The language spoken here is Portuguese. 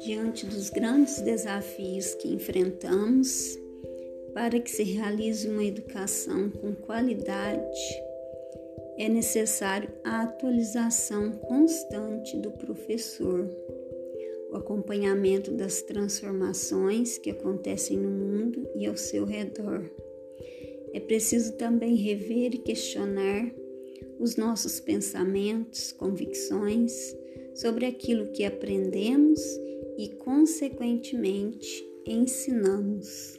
Diante dos grandes desafios que enfrentamos, para que se realize uma educação com qualidade, é necessário a atualização constante do professor, o acompanhamento das transformações que acontecem no mundo e ao seu redor. É preciso também rever e questionar os nossos pensamentos, convicções sobre aquilo que aprendemos e, consequentemente, ensinamos.